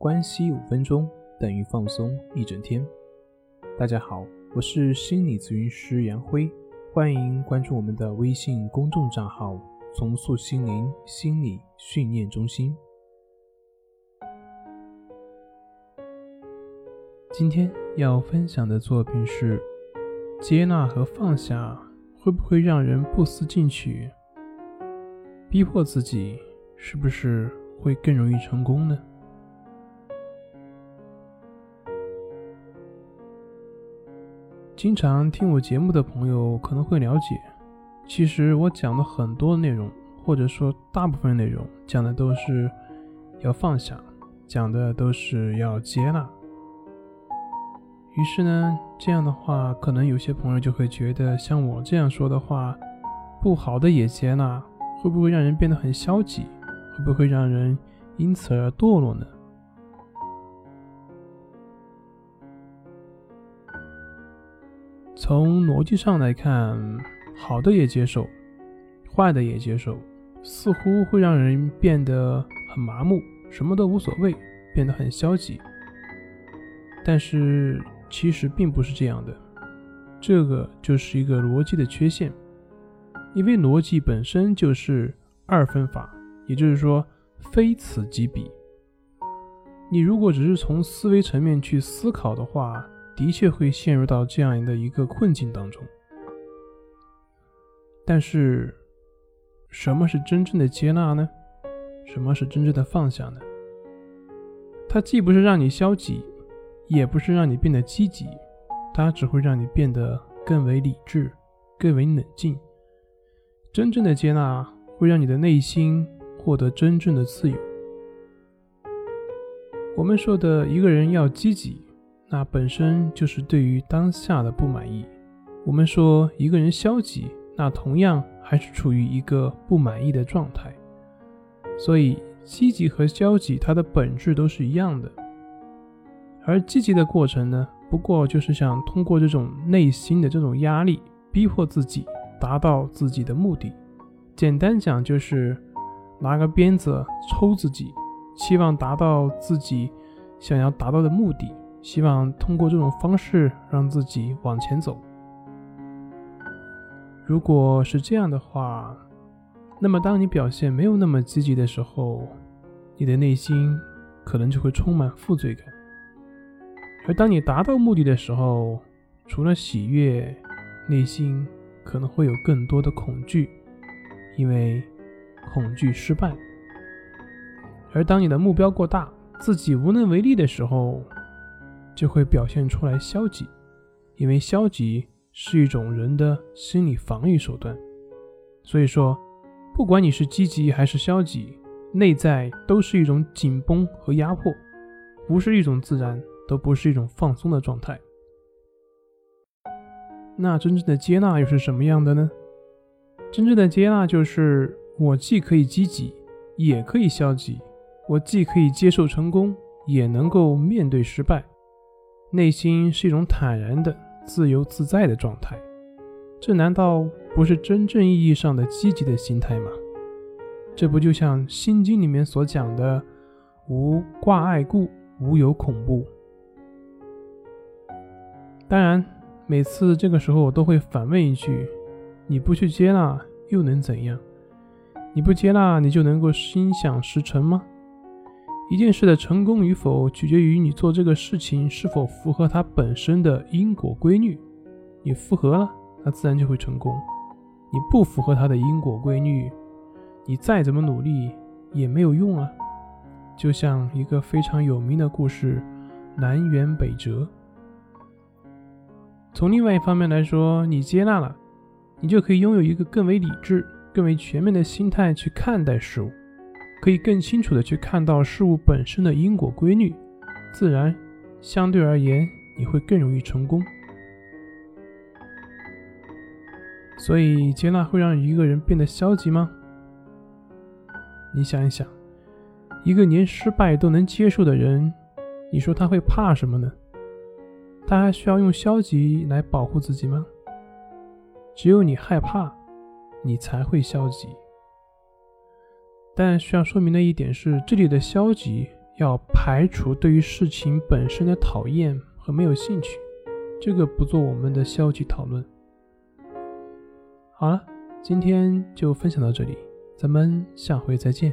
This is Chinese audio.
关系五分钟等于放松一整天。大家好，我是心理咨询师杨辉，欢迎关注我们的微信公众账号“重塑心灵心理训练中心”。今天要分享的作品是：接纳和放下会不会让人不思进取？逼迫自己是不是会更容易成功呢？经常听我节目的朋友可能会了解，其实我讲的很多内容，或者说大部分内容，讲的都是要放下，讲的都是要接纳。于是呢，这样的话，可能有些朋友就会觉得，像我这样说的话，不好的也接纳，会不会让人变得很消极？会不会让人因此而堕落呢？从逻辑上来看，好的也接受，坏的也接受，似乎会让人变得很麻木，什么都无所谓，变得很消极。但是其实并不是这样的，这个就是一个逻辑的缺陷，因为逻辑本身就是二分法，也就是说非此即彼。你如果只是从思维层面去思考的话，的确会陷入到这样的一个困境当中，但是，什么是真正的接纳呢？什么是真正的放下呢？它既不是让你消极，也不是让你变得积极，它只会让你变得更为理智、更为冷静。真正的接纳会让你的内心获得真正的自由。我们说的一个人要积极。那本身就是对于当下的不满意。我们说一个人消极，那同样还是处于一个不满意的状态。所以，积极和消极，它的本质都是一样的。而积极的过程呢，不过就是想通过这种内心的这种压力，逼迫自己达到自己的目的。简单讲，就是拿个鞭子抽自己，期望达到自己想要达到的目的。希望通过这种方式让自己往前走。如果是这样的话，那么当你表现没有那么积极的时候，你的内心可能就会充满负罪感；而当你达到目的的时候，除了喜悦，内心可能会有更多的恐惧，因为恐惧失败。而当你的目标过大，自己无能为力的时候，就会表现出来消极，因为消极是一种人的心理防御手段。所以说，不管你是积极还是消极，内在都是一种紧绷和压迫，不是一种自然，都不是一种放松的状态。那真正的接纳又是什么样的呢？真正的接纳就是我既可以积极，也可以消极；我既可以接受成功，也能够面对失败。内心是一种坦然的、自由自在的状态，这难道不是真正意义上的积极的心态吗？这不就像《心经》里面所讲的“无挂碍故，无有恐怖”。当然，每次这个时候我都会反问一句：“你不去接纳又能怎样？你不接纳，你就能够心想事成吗？”一件事的成功与否，取决于你做这个事情是否符合它本身的因果规律。你符合了，那自然就会成功；你不符合它的因果规律，你再怎么努力也没有用啊。就像一个非常有名的故事——南辕北辙。从另外一方面来说，你接纳了，你就可以拥有一个更为理智、更为全面的心态去看待事物。可以更清楚的去看到事物本身的因果规律，自然相对而言你会更容易成功。所以接纳会让一个人变得消极吗？你想一想，一个连失败都能接受的人，你说他会怕什么呢？他还需要用消极来保护自己吗？只有你害怕，你才会消极。但需要说明的一点是，这里的消极要排除对于事情本身的讨厌和没有兴趣，这个不做我们的消极讨论。好了，今天就分享到这里，咱们下回再见。